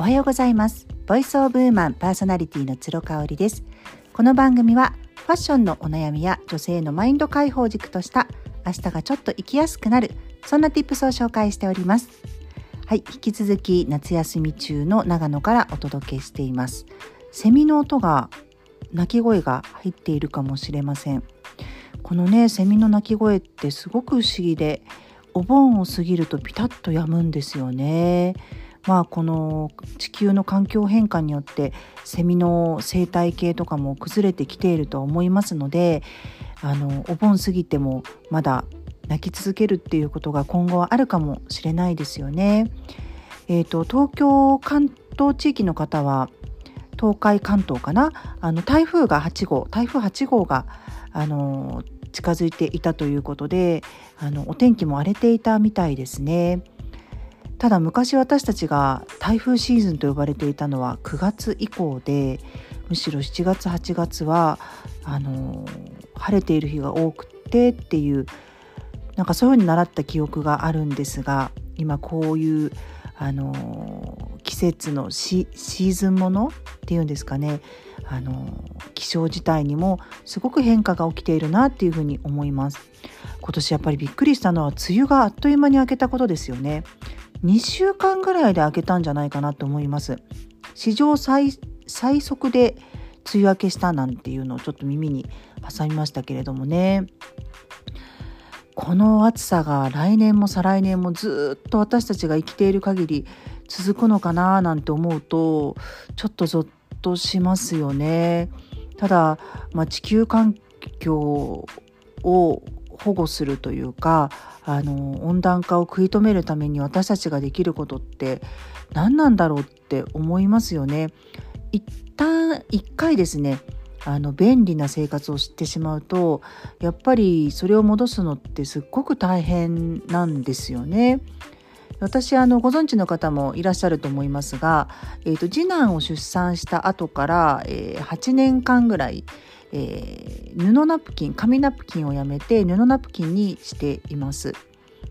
おはようございます。ボイスオブウーマンパーソナリティの鶴香織です。この番組はファッションのお悩みや女性のマインド解放軸とした明日がちょっと生きやすくなるそんな tips を紹介しております。はい引き続き夏休み中の長野からお届けしています。セミの音が鳴き声が入っているかもしれません。このねセミの鳴き声ってすごく不思議でお盆を過ぎるとピタッと止むんですよね。まあこの地球の環境変化によってセミの生態系とかも崩れてきていると思いますのであのお盆過ぎてもまだ泣き続けるっていうことが今後はあるかもしれないですよね。えーと、東京関東地域の方は東海関東かな？あの台風が8号台風8号があの近づいていたということであのお天気も荒れていたみたいですね。ただ昔私たちが台風シーズンと呼ばれていたのは9月以降でむしろ7月8月はあの晴れている日が多くてっていうなんかそういうふうに習った記憶があるんですが今こういうあの季節のシーズンものっていうんですかね。あの気象自体にもすごく変化が起きているなっていうふうに思います。今年やっぱりびっくりしたのは梅雨があっという間に明けたことですよね。2週間ぐらいで明けたんじゃないかなと思います。史上最最速で梅雨明けしたなんていうのをちょっと耳に挟みましたけれどもね。この暑さが来年も再来年もずっと私たちが生きている限り続くのかななんて思うとちょっとゾッとしますよね。ただ、まあ、地球環境を保護するというかあの温暖化を食い止めるために私たちができることって何なんだろうって思いますよね。一旦一回ですねあの便利な生活を知ってしまうとやっぱりそれを戻すのってすっごく大変なんですよね。私あのご存知の方もいらっしゃると思いますが、えーと、次男を出産した後から、えー、8年間ぐらいえー、布ナプキン紙ナプキンをやめて布ナプキンにしています。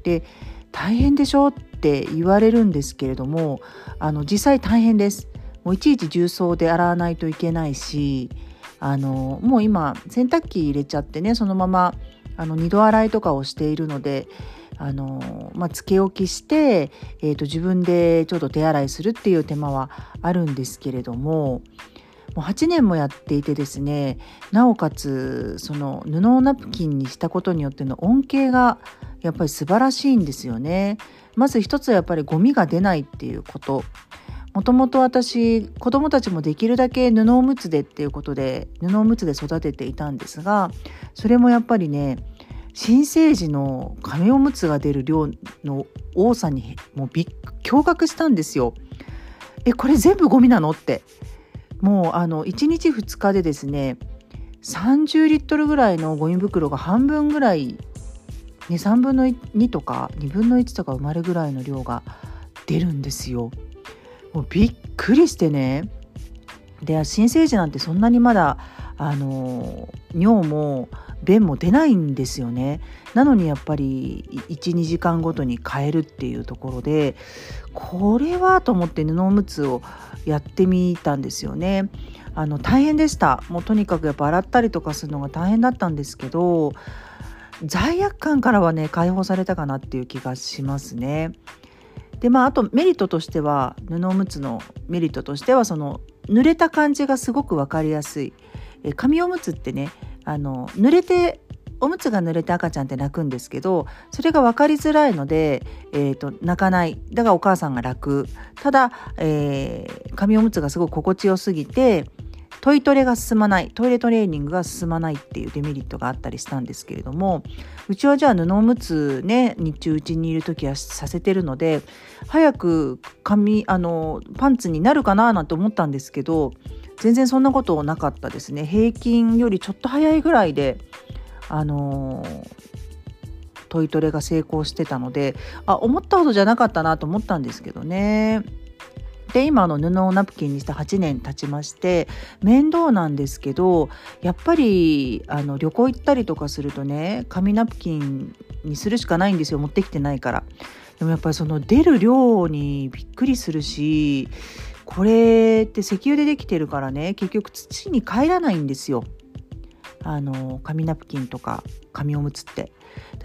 で大変でしょって言われるんですけれどもあの実際大変です。もういちいち重曹で洗わないといけないしあのもう今洗濯機入れちゃってねそのままあの二度洗いとかをしているのであの、まあ、つけ置きして、えーと自分でちょっと手洗いするっていう手間はあるんですけれどももう8年もやっていてですねなおかつその布をナプキンにしたことによっての恩恵がやっぱり素晴らしいんですよね。まず一つはやっぱりゴミが出ないっていうこともともと私子供たちもできるだけ布おむつでっていうことで布おむつで育てていたんですがそれもやっぱりね新生児の紙おむつが出る量の多さにもうびっ驚愕したんですよ。えこれ全部ゴミなのってもうあの1日2日でですね30リットルぐらいのゴミ袋が半分ぐらい、ね、3分の2とか2分の1とか生まれぐらいの量が出るんですよ。もうびっくりしてねで新生児なんてそんなにまだあの尿も便も出ないんですよねなのにやっぱり12時間ごとに変えるっていうところでこれはと思って布おむつをやってみたんですよねあの大変でしたもうとにかくやっぱ洗ったりとかするのが大変だったんですけど罪悪感からはね解放されたかなっていう気がしますね。でまああとメリットとしては布おむつのメリットとしてはその濡れた感じがすごく分かりやすい。紙おむつってねあの濡れておむつが濡れて赤ちゃんって泣くんですけどそれが分かりづらいので、えーと、泣かない。だからお母さんが楽ただ、えー、紙おむつがすごく心地よすぎてトイトレが進まない。トイレトレーニングが進まないっていうデメリットがあったりしたんですけれどもうちはじゃあ布おむつね日中うちにいる時はさせてるので早く髪あのパンツになるかななんて思ったんですけど全然そんなことなかったですね平均よりちょっと早いぐらいであのトイトレが成功してたのであ思ったほどじゃなかったなと思ったんですけどね。で今の布をナプキンにして8年経ちまして面倒なんですけどやっぱりあの旅行行ったりとかするとね紙ナプキンにするしかないんですよ持ってきてないから。でもやっぱりその出る量にびっくりするしこれって石油でできてるからね結局土に帰らないんですよあの紙ナプキンとか紙おむつって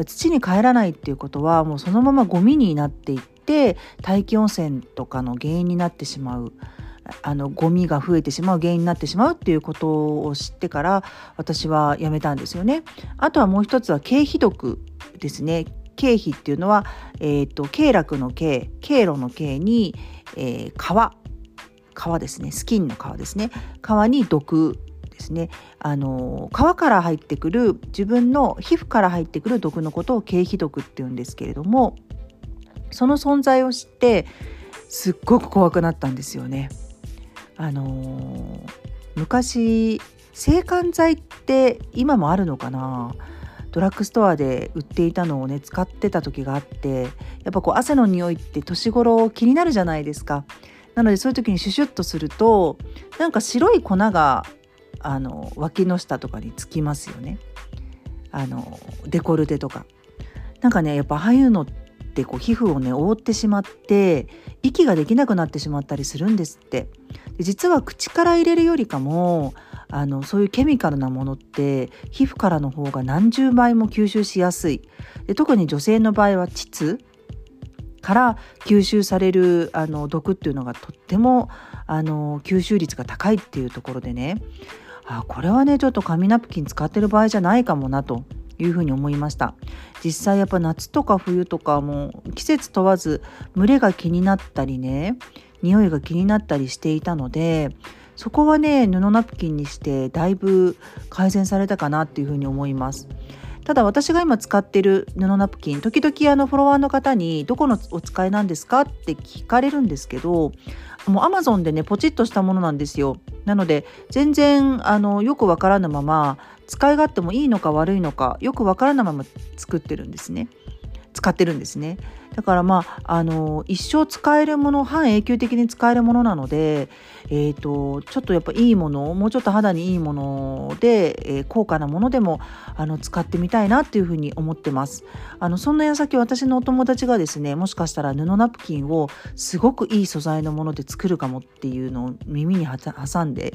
土に帰らないっていうことはもうそのままゴミになっていって大気汚染とかの原因になってしまうあのゴミが増えてしまう原因になってしまうっていうことを知ってから私はやめたんですよね。あとはもう一つは経費毒ですね。経費っていうのは、えーと、経絡の経経路の経に、えー、皮皮ですねスキンの皮ですね皮に毒ですねあの皮から入ってくる自分の皮膚から入ってくる毒のことを経皮毒っていうんですけれどもその存在を知ってすっごく怖くなったんですよね。あの昔制汗剤って今もあるのかな？ドラッグストアで売っていたのをね使ってた時があってやっぱこう汗の匂いって年頃気になるじゃないですか。なのでそういう時にシュシュッとするとなんか白い粉があの脇の下とかにつきますよね。あのデコルテとか。なんかねやっぱああいうのってこう皮膚をね覆ってしまって息ができなくなってしまったりするんですって。で実は口から入れるよりかもあのそういうケミカルなものって皮膚からの方が何十倍も吸収しやすいで特に女性の場合は膣から吸収されるあの毒っていうのがとってもあの吸収率が高いっていうところでね。あこれはねちょっと紙ナプキン使ってる場合じゃないかもなというふうに思いました。実際やっぱ夏とか冬とかも季節問わず蒸れが気になったりね匂いが気になったりしていたのでそこはね布ナプキンにしてだいぶ改善されたかなっていうふうに思います。ただ私が今使ってる布ナプキン時々あのフォロワーの方にどこのお使いなんですかって聞かれるんですけどもうアマゾンでねポチッとしたものなんですよ。なので全然あのよくわからぬまま使い勝手もいいのか悪いのかよくわからぬまま作ってるんですね。使ってるんですねだからまああの一生使えるもの半永久的に使えるものなので、えーと、ちょっとやっぱいいものもうちょっと肌にいいもので、えー、高価なものでもあの使ってみたいなっていうふうに思ってます。あのそんな矢先私のお友達がですねもしかしたら布ナプキンをすごくいい素材のもので作るかもっていうのを耳に挟んで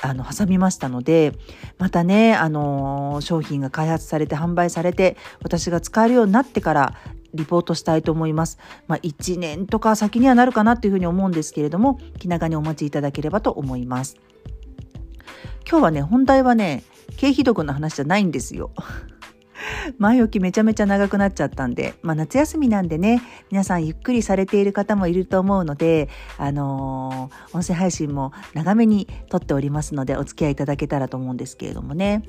あの挟みましたのでまたねあの商品が開発されて販売されて私が使えるようになってからリポートしたいと思います。まあ、1年とか先にはなるかなというふうに思うんですけれども、気長にお待ちいただければと思います。今日はね、本題はね、経費毒の話じゃないんですよ。前置きめちゃめちゃ長くなっちゃったんで、まあ、夏休みなんでね、皆さんゆっくりされている方もいると思うので、あのー、音声配信も長めに撮っておりますので、お付き合いいただけたらと思うんですけれどもね。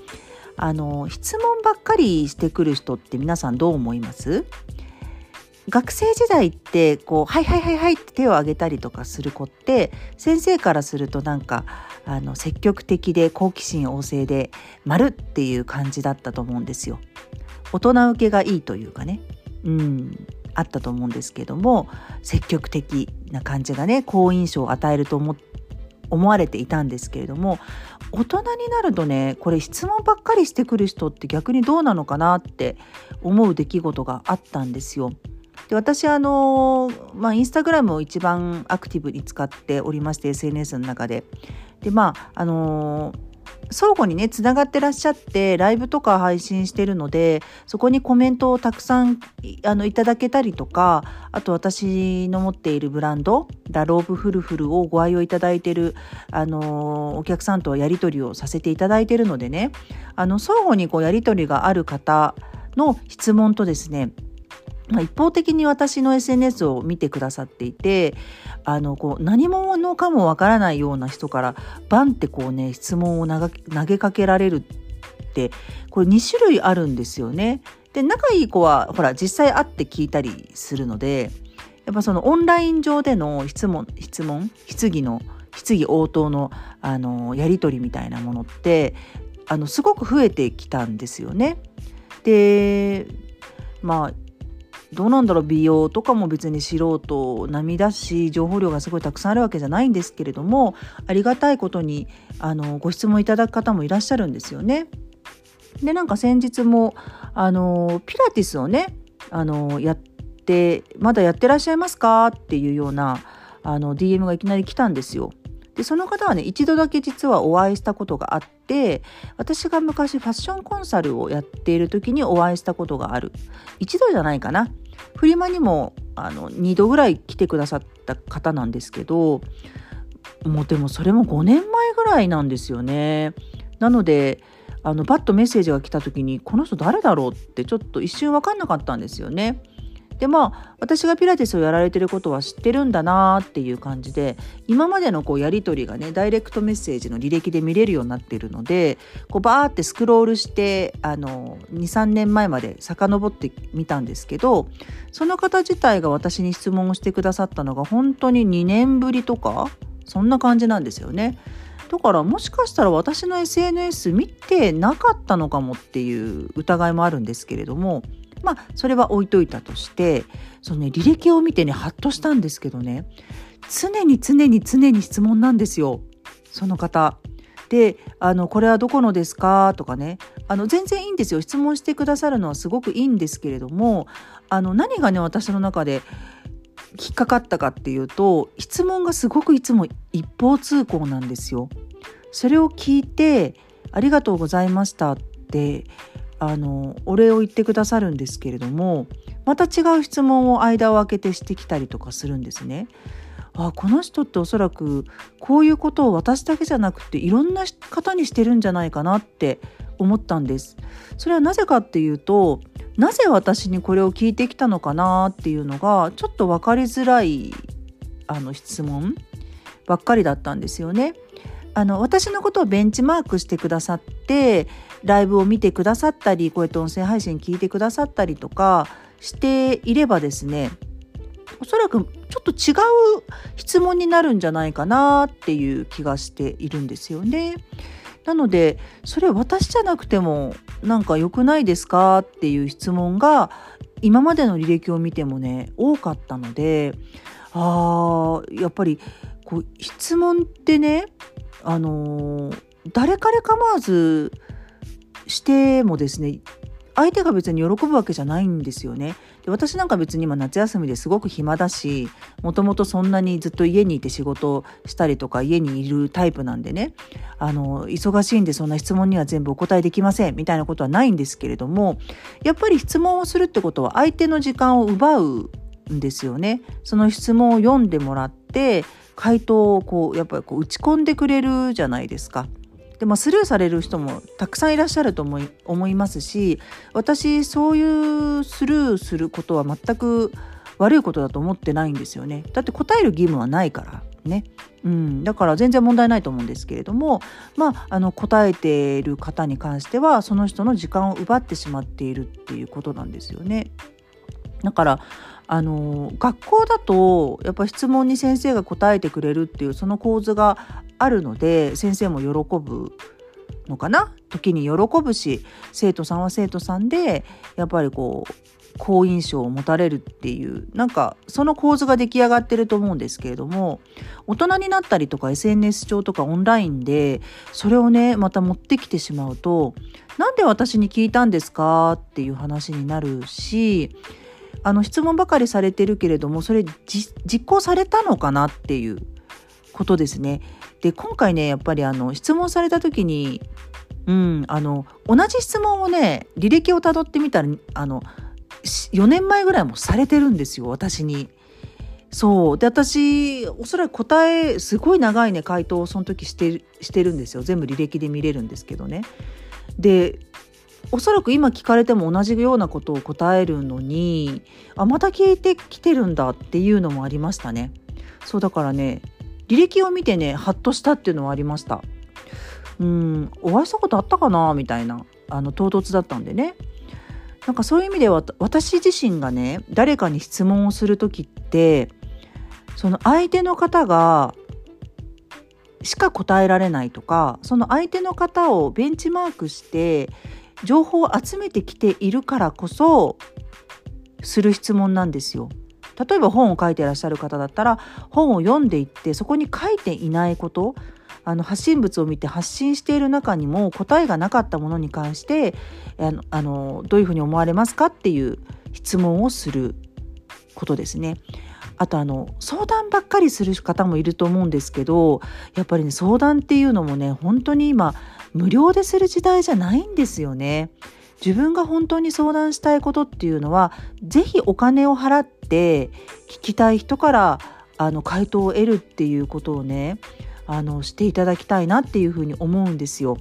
あのー、質問ばっかりしてくる人って皆さんどう思います？学生時代ってこう「はいはいはいはい」って手を挙げたりとかする子って先生からするとなんかあの積極的で好奇心旺盛で「丸っていう感じだったと思うんですよ。大人受けがいいというかねうんあったと思うんですけども積極的な感じがね好印象を与えると思思われていたんですけれども大人になるとねこれ質問ばっかりしてくる人って逆にどうなのかなって思う出来事があったんですよ。で私あの、まあ、インスタグラムを一番アクティブに使っておりまして SNS の中で。でまああの相互にねつながってらっしゃってライブとか配信してるのでそこにコメントをたくさんあのいただけたりとかあと私の持っているブランドラローブフルフルをご愛用いただいてるあのお客さんとやり取りをさせていただいてるのでねあの相互にこうやり取りがある方の質問とですねまあ、一方的に私の SNS を見てくださっていてあのこう何者かもわからないような人からバンってこうね質問を投げかけられるってこれ2種類あるんですよね。で仲いい子はほら実際会って聞いたりするのでやっぱそのオンライン上での質問質問質疑の質疑応答のあのやり取りみたいなものってあのすごく増えてきたんですよね。でまあどうなんだろう美容とかも別に素人並みだし情報量がすごいたくさんあるわけじゃないんですけれどもありがたいことにあのご質問いただく方もいらっしゃるんですよね。でなんか先日もあのピラティスをねあのやってまだやってらっしゃいますか？っていうようなあの DM がいきなり来たんですよ。でその方はね一度だけ実はお会いしたことがあって私が昔ファッションコンサルをやっている時にお会いしたことがある一度じゃないかなフリマにもあの2度ぐらい来てくださった方なんですけどもうでもそれも5年前ぐらいなんですよね。なのであのバッとメッセージが来た時にこの人誰だろうってちょっと一瞬分かんなかったんですよね。でまあ私がピラティスをやられてることは知ってるんだなっていう感じで今までのこうやり取りがねダイレクトメッセージの履歴で見れるようになってるのでこうバーってスクロールして23年前まで遡ってみたんですけどその方自体が私に質問をしてくださったのが本当に2年ぶりとかそんな感じなんですよね。だからもしかしたら私の SNS 見てなかったのかもっていう疑いもあるんですけれどもまあそれは置いといたとしてそのね履歴を見てねハッとしたんですけどね常に常に常に質問なんですよその方。であの「これはどこのですか?」とかねあの全然いいんですよ質問してくださるのはすごくいいんですけれどもあの何がね私の中で引っかかったかっていうと質問がすごくいつも一方通行なんですよ。それを聞いて「ありがとうございました」ってあのお礼を言ってくださるんですけれどもまた違う質問を間を空けてしてきたりとかするんですね。あこの人っておそらくこういうことを私だけじゃなくていろんな方にしてるんじゃないかなって思ったんです。それはなぜかっていうとなぜ私にこれを聞いてきたのかなっていうのがちょっと分かりづらいあの質問ばっかりだったんですよね。あの私のことをベンチマークしてくださってライブを見てくださったりこうやって音声配信聞いてくださったりとかしていればですねおそらくちょっと違う質問になるんじゃないかなっていう気がしているんですよね。なのでそれ私じゃなくてもなんか良くないですかっていう質問が今までの履歴を見てもね多かったのであーやっぱりこう質問ってねあのー、誰彼構わずしてもですね相手が別に喜ぶわけじゃないんですよね。で私なんか別に今夏休みですごく暇だしもともとそんなにずっと家にいて仕事したりとか家にいるタイプなんでねあの忙しいんでそんな質問には全部お答えできませんみたいなことはないんですけれどもやっぱり質問をするってことは相手の時間を奪うんですよね。その質問を読んでもらって回答をこうやっぱりこう打ち込んでくれるじゃないですか。でまあ、スルーされる人もたくさんいらっしゃると思い思いますし私そういうスルーすることは全く悪いことだと思ってないんですよね。だって答える義務はないからね。うん、だから全然問題ないと思うんですけれども、まあ、あの答えている方に関してはその人の時間を奪ってしまっているっていうことなんですよね。だからあの学校だとやっぱ質問に先生が答えてくれるっていうその構図があるので先生も喜ぶのかな？時に喜ぶし生徒さんは生徒さんでやっぱりこう好印象を持たれるっていうなんかその構図が出来上がってると思うんですけれども大人になったりとか SNS 上とかオンラインでそれをねまた持ってきてしまうとなんで私に聞いたんですか？っていう話になるしあの質問ばかりされてるけれどもそれ実行されたのかなっていうことですね。で今回ねやっぱりあの質問された時に、うん、あの同じ質問をね履歴をたどってみたらあの4年前ぐらいもされてるんですよ私に。そうで私おそらく答えすごい長いね回答をその時してしてるんですよ全部履歴で見れるんですけどね。でおそらく今聞かれても同じようなことを答えるのにあまた聞いてきてるんだっていうのもありましたね。そうだからね履歴を見てねハッとしたっていうのはありました。うんお会いしたことあったかな？みたいなあの唐突だったんでね。なんかそういう意味では私自身がね誰かに質問をする時ってその相手の方がしか答えられないとかその相手の方をベンチマークして情報を集めてきているからこそする質問なんですよ。例えば本を書いていらっしゃる方だったら本を読んでいってそこに書いていないことあの発信物を見て発信している中にも答えがなかったものに関してあのあのどういうふうに思われますかっていう質問をすることですね。あとあの相談ばっかりする方もいると思うんですけどやっぱりね相談っていうのもね本当に今無料でする時代じゃないんですよね。自分が本当に相談したいことっていうのは是非お金を払って聞きたい人からあの回答を得るっていうことをねあのしていただきたいなっていうふうに思うんですよ。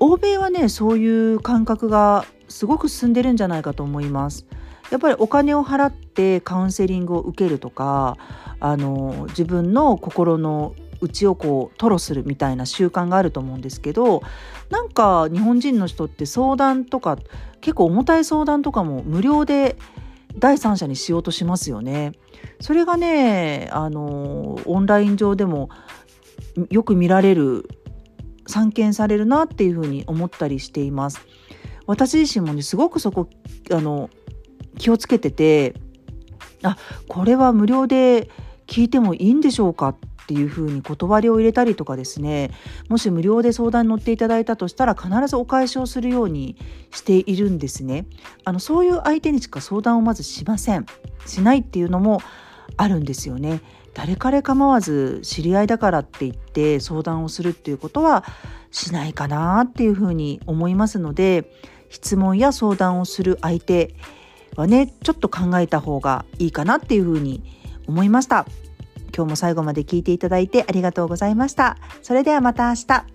欧米はねそういう感覚がすごく進んでるんじゃないかと思います。やっぱりお金を払ってカウンセリングを受けるとかあの自分の心の内をこう吐露するみたいな習慣があると思うんですけどなんか日本人の人って相談とか結構重たい相談とかも無料で第三者にしようとしますよね。それがねあのオンライン上でもよく見られる散見されるなっていうふうに思ったりしています。私自身もねすごくそこあの気をつけててあこれは無料で聞いてもいいんでしょうかっていうふうに断りを入れたりとかですねもし無料で相談に乗っていただいたとしたら必ずお返しをするようにしているんですね。あのそういう相手にしか相談をまずしません。しないっていうのもあるんですよね。誰彼構わず知り合いだからって言って相談をするっていうことはしないかなっていうふうに思いますので質問や相談をする相手はねちょっと考えた方がいいかなっていうふうに思いました。今日も最後まで聞いていただいてありがとうございました。それではまた明日。